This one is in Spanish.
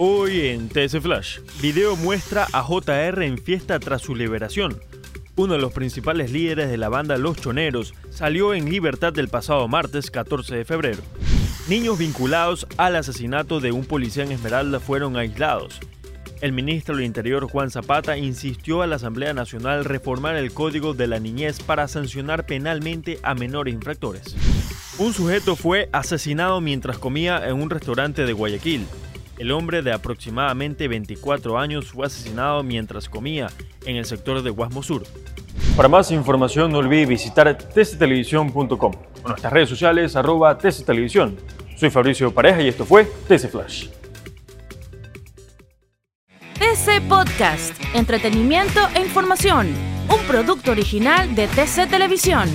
Hoy en TS Flash, video muestra a JR en fiesta tras su liberación. Uno de los principales líderes de la banda Los Choneros salió en libertad del pasado martes 14 de febrero. Niños vinculados al asesinato de un policía en Esmeralda fueron aislados. El ministro del Interior Juan Zapata insistió a la Asamblea Nacional reformar el Código de la Niñez para sancionar penalmente a menores infractores. Un sujeto fue asesinado mientras comía en un restaurante de Guayaquil. El hombre de aproximadamente 24 años fue asesinado mientras comía en el sector de Guasmo Sur. Para más información no olvide visitar tctelevisión.com o nuestras redes sociales arroba tctelevisión. Soy Fabricio Pareja y esto fue TC Flash. TC Podcast, entretenimiento e información, un producto original de TC Televisión.